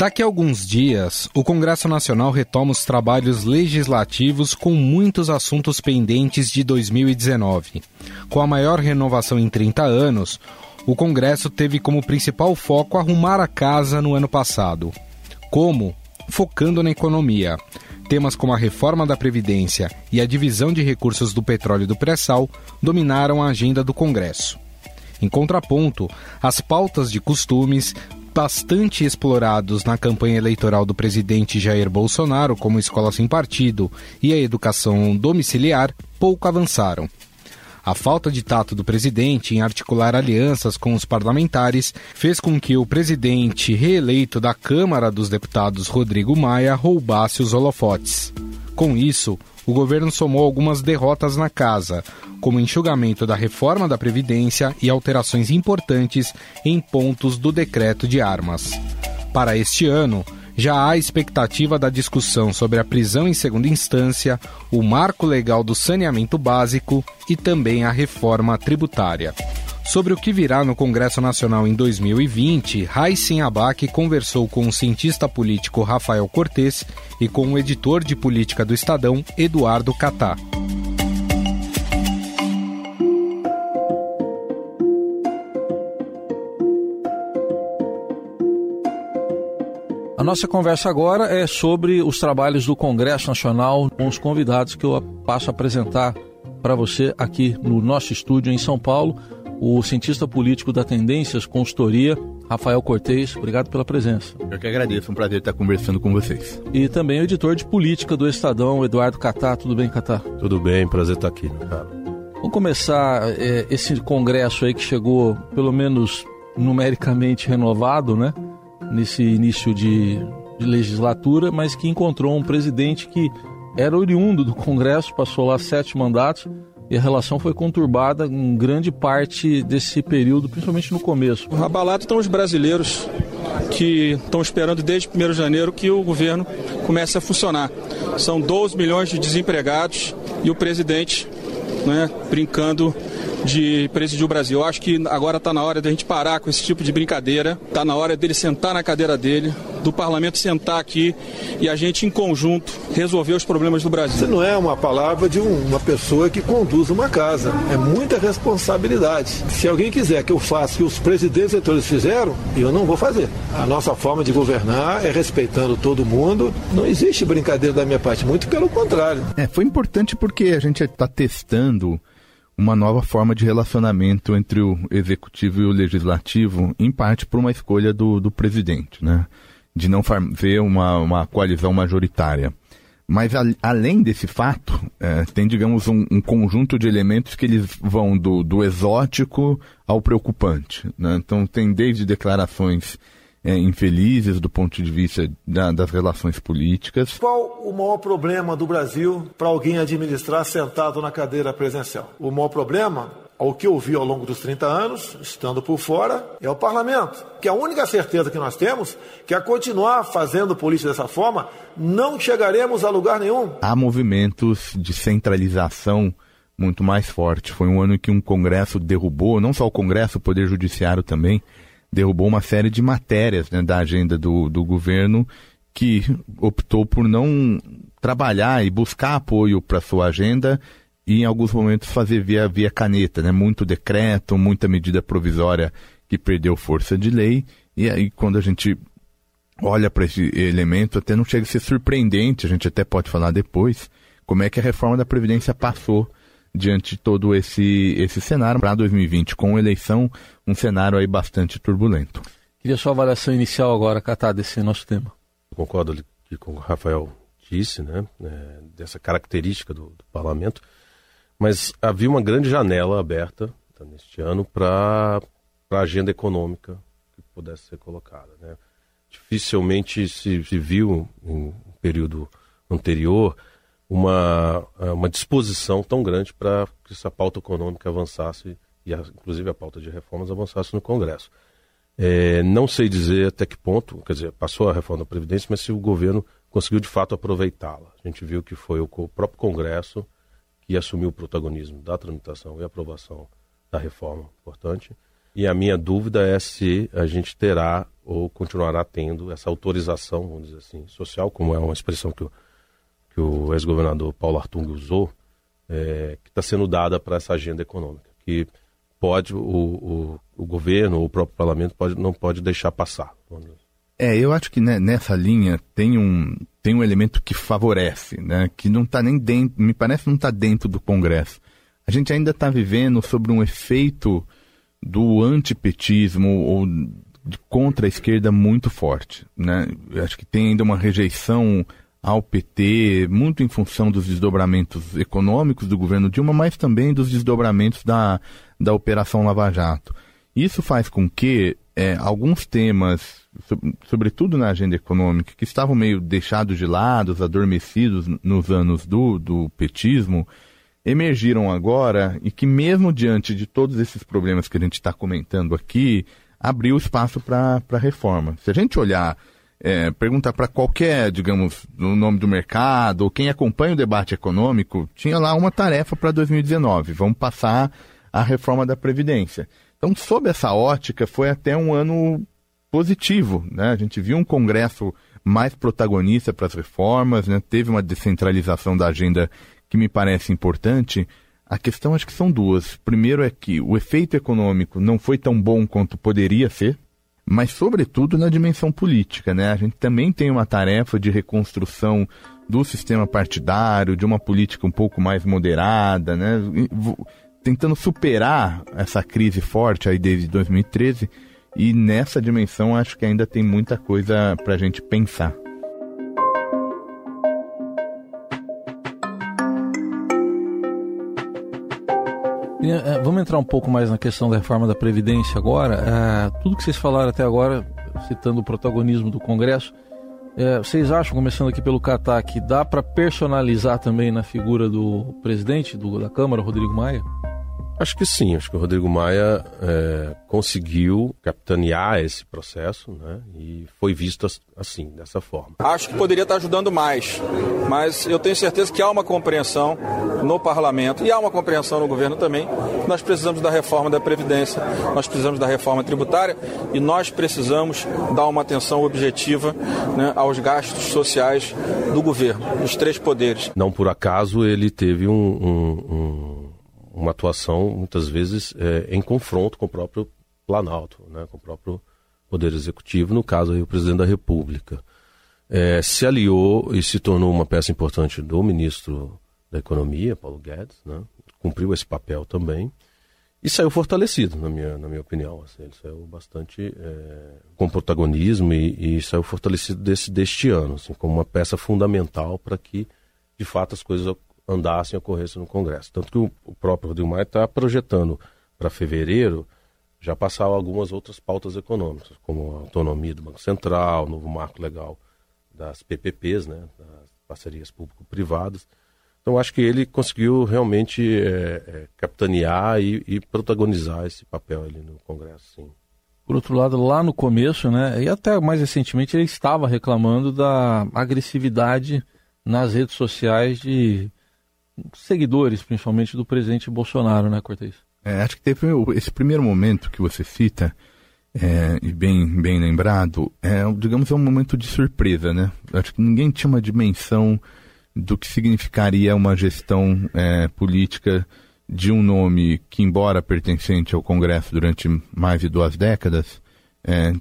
Daqui a alguns dias, o Congresso Nacional retoma os trabalhos legislativos com muitos assuntos pendentes de 2019. Com a maior renovação em 30 anos, o Congresso teve como principal foco arrumar a casa no ano passado. Como? Focando na economia. Temas como a reforma da Previdência e a divisão de recursos do petróleo e do pré-sal dominaram a agenda do Congresso. Em contraponto, as pautas de costumes, bastante explorados na campanha eleitoral do presidente Jair Bolsonaro, como escola sem partido e a educação domiciliar, pouco avançaram. A falta de tato do presidente em articular alianças com os parlamentares fez com que o presidente reeleito da Câmara dos Deputados, Rodrigo Maia, roubasse os holofotes. Com isso, o governo somou algumas derrotas na casa, como enxugamento da reforma da Previdência e alterações importantes em pontos do decreto de armas. Para este ano, já há expectativa da discussão sobre a prisão em segunda instância, o marco legal do saneamento básico e também a reforma tributária. Sobre o que virá no Congresso Nacional em 2020, Raíssen Abac conversou com o cientista político Rafael Cortes e com o editor de política do Estadão, Eduardo Catá. A nossa conversa agora é sobre os trabalhos do Congresso Nacional com os convidados que eu passo a apresentar para você aqui no nosso estúdio em São Paulo o cientista político da Tendências Consultoria, Rafael Cortez. Obrigado pela presença. Eu que agradeço, é um prazer estar conversando com vocês. E também o editor de política do Estadão, Eduardo Catá. Tudo bem, Catá? Tudo bem, prazer estar aqui, cara. Vamos começar é, esse congresso aí que chegou, pelo menos numericamente renovado, né? Nesse início de, de legislatura, mas que encontrou um presidente que era oriundo do Congresso, passou lá sete mandatos e a relação foi conturbada em grande parte desse período, principalmente no começo. Abalados estão os brasileiros que estão esperando desde 1 de janeiro que o governo comece a funcionar. São 12 milhões de desempregados e o presidente né, brincando de presidir o Brasil. Eu acho que agora está na hora da gente parar com esse tipo de brincadeira, está na hora dele sentar na cadeira dele, do parlamento sentar aqui e a gente, em conjunto, resolver os problemas do Brasil. Isso não é uma palavra de um, uma pessoa que conduz uma casa, é muita responsabilidade. Se alguém quiser que eu faça o que os presidentes eleitores fizeram, eu não vou fazer. A nossa forma de governar é respeitando todo mundo, não existe brincadeira da minha parte, muito pelo contrário. É, foi importante porque a gente está testando uma nova forma de relacionamento entre o executivo e o legislativo, em parte por uma escolha do, do presidente, né? De não fazer uma, uma coalizão majoritária. Mas a, além desse fato, é, tem, digamos, um, um, conjunto de elementos que eles vão do, do exótico ao preocupante. Né? Então tem desde declarações é, infelizes do ponto de vista da, das relações políticas. Qual o maior problema do Brasil para alguém administrar sentado na cadeira presencial? O maior problema ao que eu vi ao longo dos 30 anos, estando por fora, é o parlamento. Que a única certeza que nós temos, que a continuar fazendo política dessa forma, não chegaremos a lugar nenhum. Há movimentos de centralização muito mais forte. Foi um ano em que um Congresso derrubou, não só o Congresso, o Poder Judiciário também, derrubou uma série de matérias né, da agenda do, do governo que optou por não trabalhar e buscar apoio para sua agenda e em alguns momentos fazer via, via caneta, né? Muito decreto, muita medida provisória que perdeu força de lei. E aí quando a gente olha para esse elemento, até não chega a ser surpreendente, a gente até pode falar depois, como é que a reforma da Previdência passou diante de todo esse, esse cenário para 2020, com eleição, um cenário aí bastante turbulento. Queria sua avaliação inicial agora, Catá, desse nosso tema. concordo com o que o Rafael disse, né, é, dessa característica do, do, parlamento, mas havia uma grande janela aberta tá, neste ano para a agenda econômica que pudesse ser colocada. Né. Dificilmente se, se viu em um período anterior uma, é, uma disposição tão grande para que essa pauta econômica avançasse e, a, inclusive, a pauta de reformas avançasse no Congresso. É, não sei dizer até que ponto, quer dizer, passou a reforma da Previdência, mas se o governo conseguiu de fato aproveitá-la. A gente viu que foi o, o próprio Congresso que assumiu o protagonismo da tramitação e aprovação da reforma importante. E a minha dúvida é se a gente terá ou continuará tendo essa autorização, vamos dizer assim, social, como é uma expressão que o, que o ex-governador Paulo Artung usou, é, que está sendo dada para essa agenda econômica, que pode o, o, o, governo, o próprio parlamento pode, não pode deixar passar. É, eu acho que né, nessa linha tem um, tem um elemento que favorece, né, que não está nem dentro, me parece não está dentro do Congresso. A gente ainda está vivendo sobre um efeito do antipetismo ou contra a esquerda muito forte. Né? Eu acho que tem ainda uma rejeição ao PT, muito em função dos desdobramentos econômicos do governo Dilma, mas também dos desdobramentos da, da Operação Lava Jato. Isso faz com que é, alguns temas, sobretudo na agenda econômica, que estavam meio deixados de lado, adormecidos nos anos do, do petismo, emergiram agora e que, mesmo diante de todos esses problemas que a gente está comentando aqui, abriu espaço para reforma. Se a gente olhar, é, perguntar para qualquer, digamos, no nome do mercado, ou quem acompanha o debate econômico, tinha lá uma tarefa para 2019: vamos passar a reforma da Previdência. Então, sob essa ótica, foi até um ano positivo. Né? A gente viu um Congresso mais protagonista para as reformas, né? teve uma descentralização da agenda que me parece importante, a questão acho que são duas. Primeiro é que o efeito econômico não foi tão bom quanto poderia ser, mas sobretudo na dimensão política, né? A gente também tem uma tarefa de reconstrução do sistema partidário, de uma política um pouco mais moderada, né? Tentando superar essa crise forte aí desde 2013 e nessa dimensão acho que ainda tem muita coisa para a gente pensar. É, vamos entrar um pouco mais na questão da reforma da Previdência agora. É, tudo que vocês falaram até agora, citando o protagonismo do Congresso, é, vocês acham, começando aqui pelo Catar, que dá para personalizar também na figura do presidente do, da Câmara, Rodrigo Maia? Acho que sim, acho que o Rodrigo Maia é, conseguiu capitanear esse processo né, e foi visto assim, dessa forma. Acho que poderia estar ajudando mais, mas eu tenho certeza que há uma compreensão no parlamento e há uma compreensão no governo também. Nós precisamos da reforma da Previdência, nós precisamos da reforma tributária e nós precisamos dar uma atenção objetiva né, aos gastos sociais do governo, dos três poderes. Não por acaso ele teve um, um, um uma atuação, muitas vezes, é, em confronto com o próprio Planalto, né, com o próprio Poder Executivo, no caso aí, o presidente da República. É, se aliou e se tornou uma peça importante do ministro da Economia, Paulo Guedes, né, cumpriu esse papel também e saiu fortalecido, na minha, na minha opinião. Assim, ele saiu bastante é, com protagonismo e, e, saiu fortalecido desse, deste ano, assim, como uma peça fundamental para que, de fato, as coisas andassem ocorressem no Congresso. Tanto que o, o próprio Rodrigo Maia está projetando para fevereiro já passar algumas outras pautas econômicas, como a autonomia do Banco Central, novo marco legal das PPPs, né, das parcerias público-privadas. Então, acho que ele conseguiu realmente é, é, capitanear e, e, protagonizar esse papel ali no Congresso, sim. Por outro lado, lá no começo, né, e até mais recentemente, ele estava reclamando da agressividade nas redes sociais de seguidores, principalmente do presidente Bolsonaro, né, Cortez? É, acho que teve esse primeiro momento que você cita, é, e bem, bem lembrado, é, digamos, é um momento de surpresa, né? Acho que ninguém tinha uma dimensão do que significaria uma gestão é, política de um nome que, embora pertencente ao Congresso durante mais de duas décadas, é,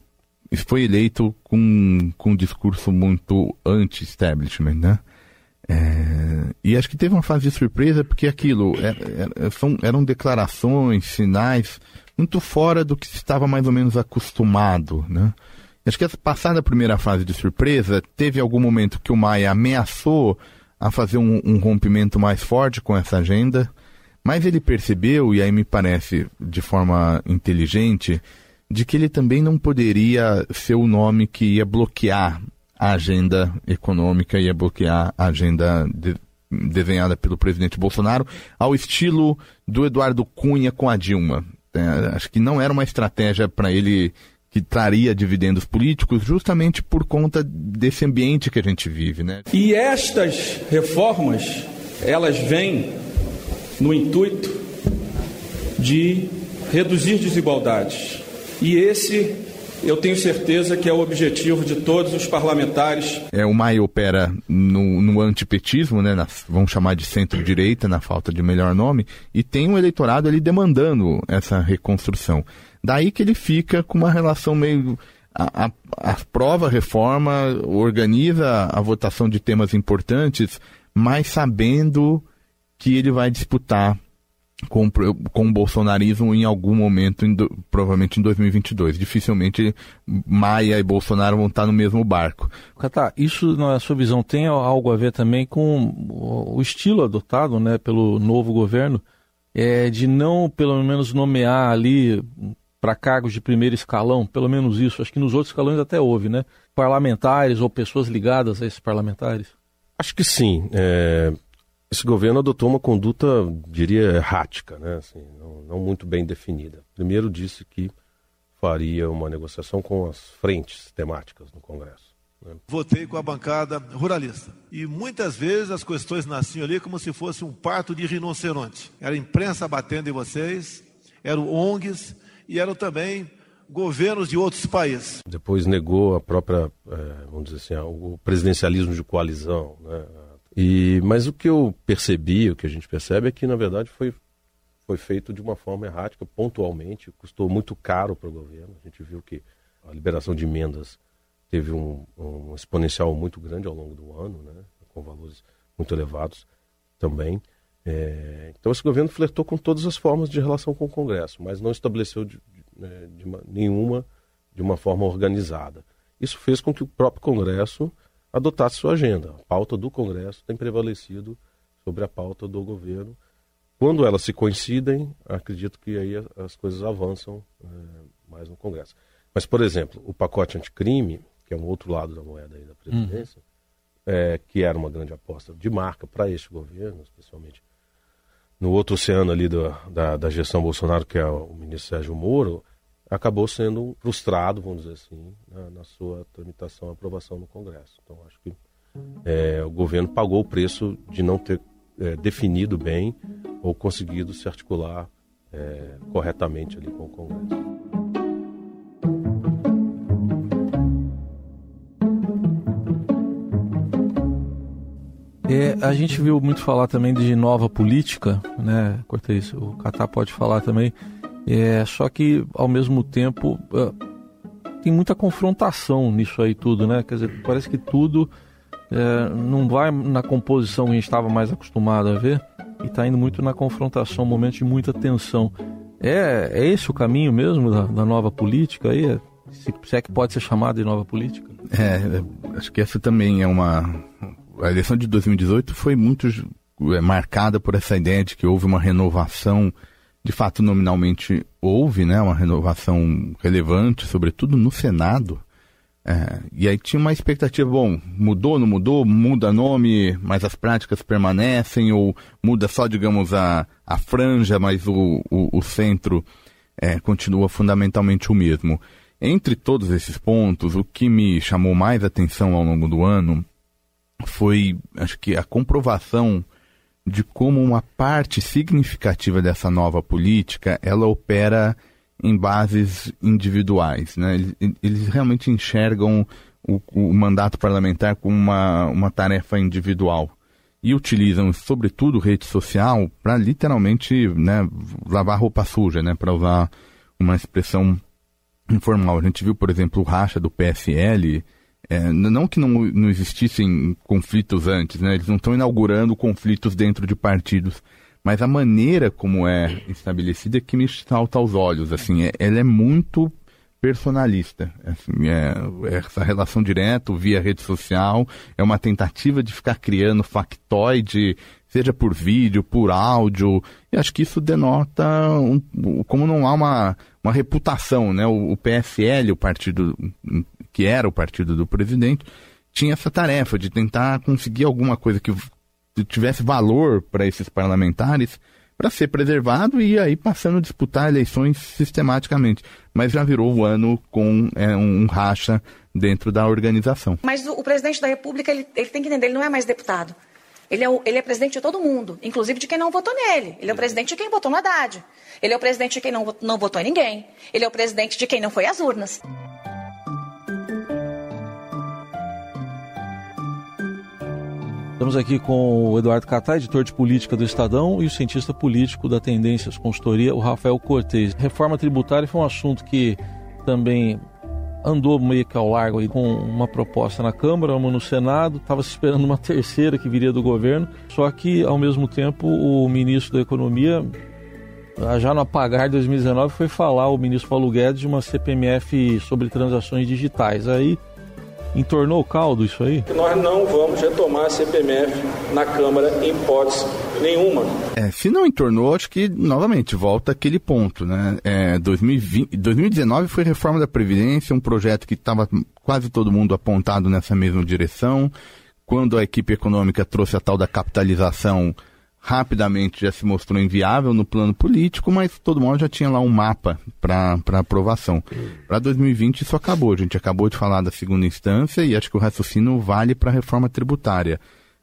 foi eleito com, com um discurso muito anti-establishment, né? É, e acho que teve uma fase de surpresa porque aquilo é, é, são, eram declarações, sinais muito fora do que se estava mais ou menos acostumado, né? Acho que passada a primeira fase de surpresa, teve algum momento que o Maia ameaçou a fazer um, um rompimento mais forte com essa agenda, mas ele percebeu, e aí me parece de forma inteligente, de que ele também não poderia ser o nome que ia bloquear a agenda econômica, ia bloquear a agenda de, desenhada pelo presidente Bolsonaro, ao estilo do Eduardo Cunha com a Dilma. É, acho que não era uma estratégia para ele que traria dividendos políticos, justamente por conta desse ambiente que a gente vive, né? E estas reformas, elas vêm no intuito de reduzir desigualdades. E esse eu tenho certeza que é o objetivo de todos os parlamentares. É, o MAI opera no, no antipetismo, né, na, vamos chamar de centro-direita, na falta de melhor nome, e tem um eleitorado ali demandando essa reconstrução. Daí que ele fica com uma relação meio. A, a, aprova a reforma, organiza a votação de temas importantes, mas sabendo que ele vai disputar com, com o bolsonarismo em algum momento, em do, provavelmente em 2022. Dificilmente Maia e Bolsonaro vão estar no mesmo barco. Catá, isso na sua visão tem algo a ver também com o estilo adotado né, pelo novo governo é, de não, pelo menos, nomear ali para cargos de primeiro escalão, pelo menos isso. Acho que nos outros escalões até houve, né? Parlamentares ou pessoas ligadas a esses parlamentares? Acho que sim. É, esse governo adotou uma conduta, diria, errática, né? Assim, não, não, muito bem definida. Primeiro disse que faria uma negociação com as frentes temáticas no Congresso. Né? Votei com a bancada ruralista. E muitas vezes as questões nasciam ali como se fosse um parto de rinoceronte. Era a imprensa batendo em vocês, eram ONGs e eram também governos de outros países. Depois negou a própria, é, vamos dizer assim, o presidencialismo de coalizão, né? E, mas o que eu percebi, o que a gente percebe é que, na verdade, foi, foi feito de uma forma errática, pontualmente, custou muito caro para o governo. A gente viu que a liberação de emendas teve um, um exponencial muito grande ao longo do ano, né, com valores muito elevados também. É, então, esse governo flertou com todas as formas de relação com o Congresso, mas não estabeleceu de, de, né, de uma, nenhuma de uma forma organizada. Isso fez com que o próprio Congresso adotasse sua agenda. A pauta do Congresso tem prevalecido sobre a pauta do governo. Quando elas se coincidem, acredito que aí as coisas avançam é, mais no Congresso. Mas, por exemplo, o pacote anticrime, que é um outro lado da moeda aí da presidência, uhum. é, que era uma grande aposta de marca para este governo, especialmente no outro oceano ali do, da, da gestão Bolsonaro, que é o ministro Sérgio Moro, acabou sendo frustrado, vamos dizer assim, na, na sua tramitação e aprovação no Congresso. Então, acho que é, o governo pagou o preço de não ter é, definido bem ou conseguido se articular é, corretamente ali com o Congresso. É, a gente viu muito falar também de nova política, né? Cortez, o Catar pode falar também é, só que, ao mesmo tempo, uh, tem muita confrontação nisso aí tudo, né? Quer dizer, parece que tudo é, não vai na composição que a gente estava mais acostumado a ver e está indo muito na confrontação, um momento de muita tensão. É, é esse o caminho mesmo da, da nova política aí? Se, se, é que pode ser chamado de nova política? É, acho que essa também é uma. A eleição de 2018 foi muito é, marcada por essa ideia de que houve uma renovação de fato, nominalmente houve né, uma renovação relevante, sobretudo no Senado. É, e aí tinha uma expectativa, bom, mudou, não mudou, muda nome, mas as práticas permanecem, ou muda só, digamos, a, a franja, mas o, o, o centro é, continua fundamentalmente o mesmo. Entre todos esses pontos, o que me chamou mais atenção ao longo do ano foi, acho que, a comprovação de como uma parte significativa dessa nova política ela opera em bases individuais. Né? Eles, eles realmente enxergam o, o, mandato parlamentar como uma, uma tarefa individual e utilizam, sobretudo, rede social para literalmente né, lavar roupa suja, né, para usar uma expressão informal. A gente viu, por exemplo, o racha do PSL é, não que não, não existissem conflitos antes, né? Eles não estão inaugurando conflitos dentro de partidos, mas a maneira como é estabelecida é que me salta aos olhos, assim, é, ela é muito personalista. Assim, é, essa relação direta via rede social é uma tentativa de ficar criando factoide, seja por vídeo, por áudio, e acho que isso denota um, como não há uma, uma reputação, né? O, o PSL, o partido que era o partido do presidente, tinha essa tarefa de tentar conseguir alguma coisa que tivesse valor para esses parlamentares para ser preservado e aí passando a disputar eleições sistematicamente. Mas já virou o ano com é, um racha dentro da organização. Mas o, o presidente da República ele, ele, tem que entender, ele não é mais deputado. Ele é, o, ele é presidente de todo mundo, inclusive de quem não votou nele. Ele é o presidente de quem votou no Haddad. Ele é o presidente de quem não, não votou em ninguém. Ele é o presidente de quem não foi às urnas. Estamos aqui com o Eduardo Catá, editor de política do Estadão, e o cientista político da Tendências Consultoria, o Rafael Cortez. Reforma tributária foi um assunto que também andou meio que ao largo aí com uma proposta na Câmara, uma no Senado, estava se esperando uma terceira que viria do governo, só que ao mesmo tempo o ministro da Economia, já no apagar de 2019, foi falar, o ministro Paulo Guedes, de uma CPMF sobre transações digitais. Aí entornou o caldo isso aí? Nós não vamos retomar a CPMF na Câmara em hipótese nenhuma. É, se não entornou, acho que novamente volta aquele ponto, né? É, 2020, 2019 foi reforma da Previdência, um projeto que estava quase todo mundo apontado nessa mesma direção. Quando a equipe econômica trouxe a tal da capitalização rapidamente já se mostrou inviável no plano político, mas todo mundo já tinha lá um mapa para aprovação. Para 2020 isso acabou, a gente acabou de falar da segunda instância e acho que o raciocínio vale para a reforma tributária.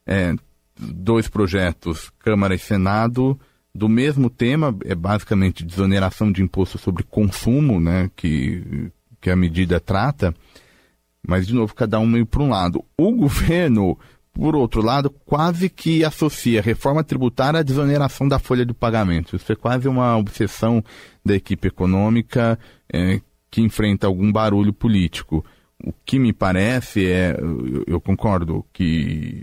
É, dois projetos, Câmara e Senado, do mesmo tema, é basicamente desoneração de imposto sobre consumo, né, que, que a medida trata, mas de novo, cada um meio para um lado. O governo por outro lado, quase que associa reforma tributária à desoneração da folha de pagamento. Isso é quase uma obsessão da equipe econômica é, que enfrenta algum barulho político. O que me parece é, eu, concordo, que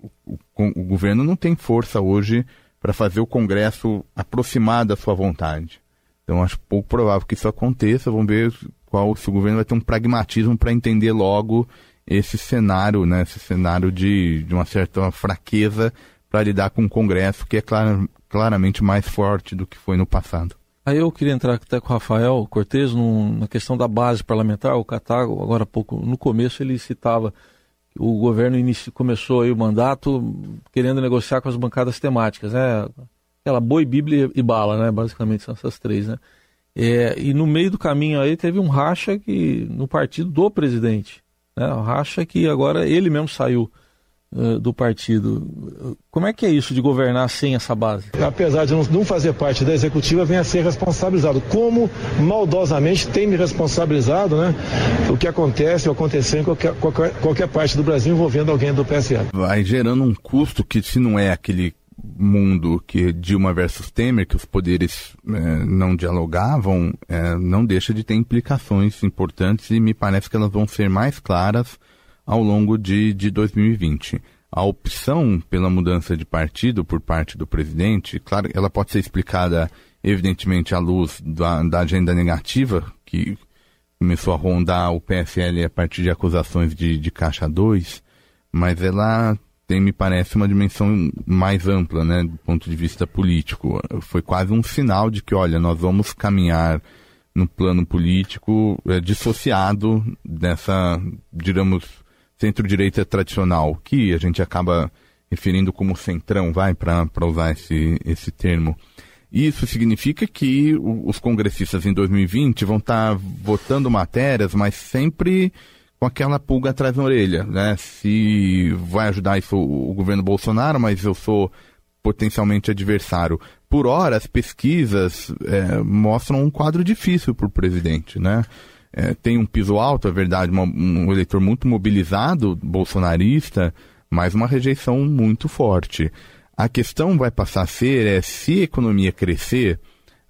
o, o, o, governo não tem força hoje para fazer o Congresso aproximar da sua vontade. Então acho pouco provável que isso aconteça. Vamos ver qual se o governo vai ter um pragmatismo para entender logo esse cenário, né, esse cenário de, de uma certa fraqueza para lidar com o Congresso, que é clar, claramente mais forte do que foi no passado. Aí eu queria entrar até com o Rafael Cortes na questão da base parlamentar. O Catago, agora há pouco, no começo, ele citava que o governo inicio, começou aí o mandato querendo negociar com as bancadas temáticas, né? Aquela boi, bíblia e bala, né? Basicamente são essas três, né? É, e no meio do caminho aí teve um racha que, no partido do presidente. Né? Racha que agora ele mesmo saiu uh, do partido. Como é que é isso de governar sem essa base? Apesar de não fazer parte da executiva, vem a ser responsabilizado. Como maldosamente tem me responsabilizado, né? O que acontece ou aconteceu em qualquer, qualquer, qualquer parte do Brasil envolvendo alguém do PSL. Vai gerando um custo que, se não é aquele mundo que Dilma versus Temer, que os poderes é, não dialogavam, é, não deixa de ter implicações importantes e me parece que elas vão ser mais claras ao longo de, de 2020. A opção pela mudança de partido por parte do presidente, claro, ela pode ser explicada evidentemente à luz da, da agenda negativa que começou a rondar o PSL a partir de acusações de, de Caixa 2, mas ela tem, me parece, uma dimensão mais ampla, né, do ponto de vista político. Foi quase um sinal de que, olha, nós vamos caminhar no plano político é, dissociado dessa, digamos, centro-direita tradicional, que a gente acaba referindo como centrão, vai, para usar esse, esse termo. Isso significa que os congressistas em 2020 vão estar tá votando matérias, mas sempre com aquela pulga atrás da orelha, né? Se vai ajudar isso o, governo Bolsonaro, mas eu sou potencialmente adversário. Por hora, as pesquisas é, mostram um quadro difícil para o presidente, né? É, tem um piso alto, é verdade, uma, um eleitor muito mobilizado, bolsonarista, mas uma rejeição muito forte. A questão vai passar a ser é se a economia crescer,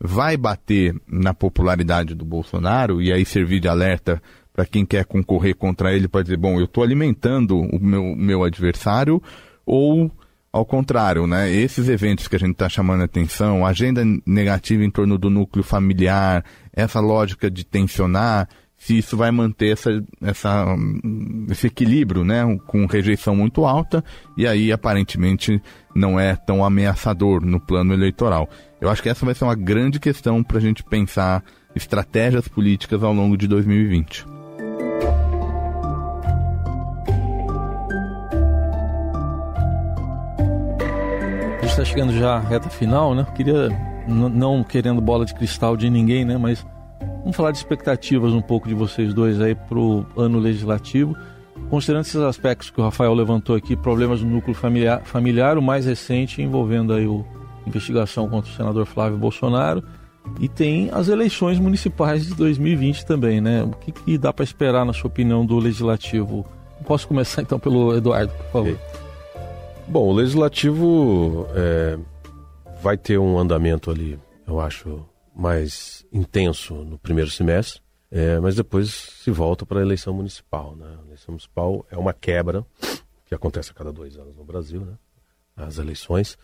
vai bater na popularidade do Bolsonaro e aí servir de alerta para quem quer concorrer contra ele para dizer, bom, eu estou alimentando o meu, meu adversário, ou ao contrário, né? Esses eventos que a gente está chamando a atenção, agenda negativa em torno do núcleo familiar, essa lógica de tensionar, se isso vai manter essa, essa, esse equilíbrio, né? Com rejeição muito alta, e aí aparentemente não é tão ameaçador no plano eleitoral. Eu acho que essa vai ser uma grande questão para a gente pensar estratégias políticas ao longo de 2020. Está chegando já à reta final, né? Queria, não querendo bola de cristal de ninguém, né? Mas vamos falar de expectativas um pouco de vocês dois aí para o ano legislativo. considerando esses aspectos que o Rafael levantou aqui, problemas no núcleo familiar, familiar o mais recente envolvendo aí o investigação contra o senador Flávio Bolsonaro e tem as eleições municipais de 2020 também, né? O que, que dá para esperar, na sua opinião, do legislativo? Posso começar então pelo Eduardo, por favor. Bom, o legislativo é, vai ter um andamento ali, eu acho, mais intenso no primeiro semestre. É, mas depois se volta para a eleição municipal. Né? A eleição municipal é uma quebra que acontece a cada dois anos no Brasil, né? as eleições.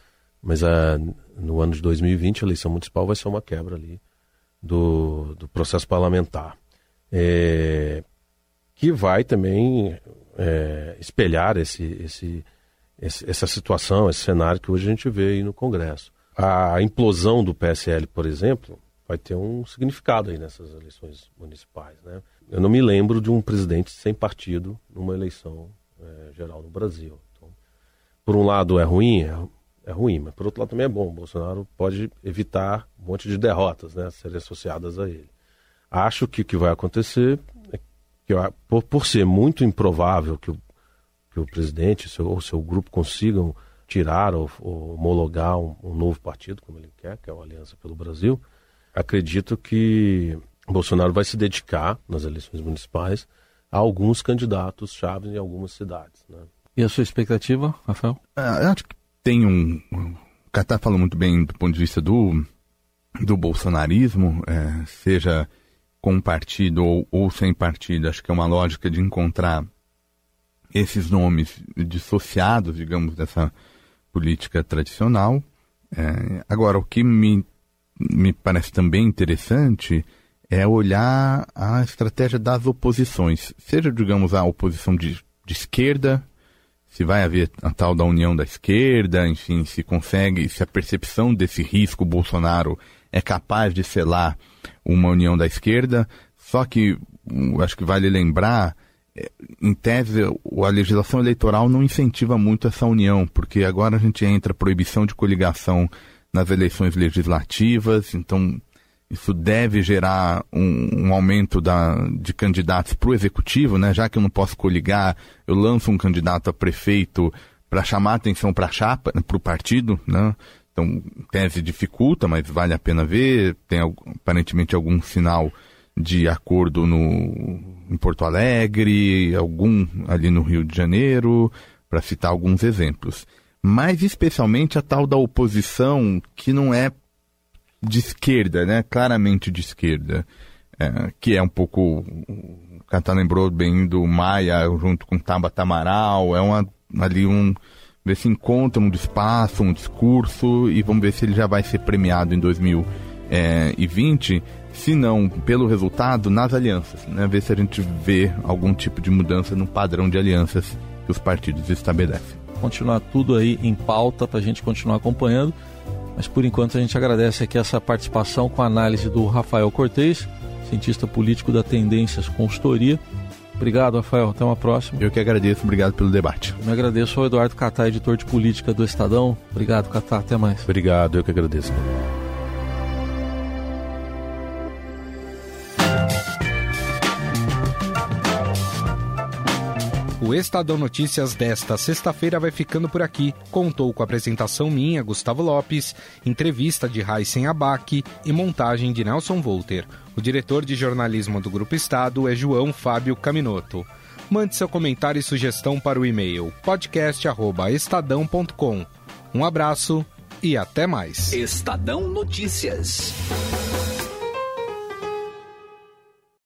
Mas a, no ano de 2020 a eleição municipal vai ser uma quebra ali do, do processo parlamentar. É, que vai também é, espelhar esse, esse, esse, essa situação, esse cenário que hoje a gente vê aí no Congresso. A implosão do PSL, por exemplo, vai ter um significado aí nessas eleições municipais. Né? Eu não me lembro de um presidente sem partido numa eleição é, geral no Brasil. Então, por um lado é ruim, é, ruim, mas por outro lado também é bom. O Bolsonaro pode evitar um monte de derrotas né, serem associadas a ele. Acho que o que vai acontecer é que, por, por ser muito improvável que o, que o presidente seu, ou seu grupo consigam tirar ou, ou homologar um, um novo partido, como ele quer, que é a Aliança pelo Brasil, acredito que Bolsonaro vai se dedicar nas eleições municipais a alguns candidatos chaves em algumas cidades. Né? E a sua expectativa, Rafael? É, eu acho que tem um. O Catar falou muito bem do ponto de vista do, do bolsonarismo, é, seja com partido ou, ou sem partido. Acho que é uma lógica de encontrar esses nomes dissociados, digamos, dessa política tradicional. É, agora, o que me me parece também interessante é olhar a estratégia das oposições, seja, digamos, a oposição de, de esquerda, se vai haver a tal da união da esquerda, enfim, se consegue, se a percepção desse risco Bolsonaro é capaz de selar uma união da esquerda, só que acho que vale lembrar, é, em tese, a legislação eleitoral não incentiva muito essa união, porque agora a gente entra proibição de coligação nas eleições legislativas, então isso deve gerar um, um aumento da, de candidatos para o executivo, né? Já que eu não posso coligar, eu lanço um candidato a prefeito para chamar atenção para a chapa, né? para o partido, né? Então, tese dificulta, mas vale a pena ver. Tem aparentemente algum sinal de acordo no, em Porto Alegre, algum ali no Rio de Janeiro, para citar alguns exemplos mas especialmente a tal da oposição que não é de esquerda, né? Claramente de esquerda, é, que é um pouco o Catar lembrou bem do Maia junto com Tabata Amaral, é uma, ali um ver se encontra um espaço, um discurso e vamos ver se ele já vai ser premiado em 2020, se não pelo resultado nas alianças, né? Ver se a gente vê algum tipo de mudança no padrão de alianças que os partidos estabelecem continuar tudo aí em pauta para a gente continuar acompanhando. Mas por enquanto a gente agradece aqui essa participação com a análise do Rafael Cortez, cientista político da Tendências Consultoria. Obrigado, Rafael. Até uma próxima. Eu que agradeço. Obrigado pelo debate. Eu me agradeço ao Eduardo Catar, editor de política do Estadão. Obrigado, Catar. Até mais. Obrigado. Eu que agradeço. O Estadão Notícias desta sexta-feira vai ficando por aqui. Contou com apresentação minha, Gustavo Lopes, entrevista de Raíssen Abac e montagem de Nelson Volter. O diretor de jornalismo do Grupo Estado é João Fábio Caminoto. Mande seu comentário e sugestão para o e-mail podcast@estadão.com. Um abraço e até mais. Estadão Notícias.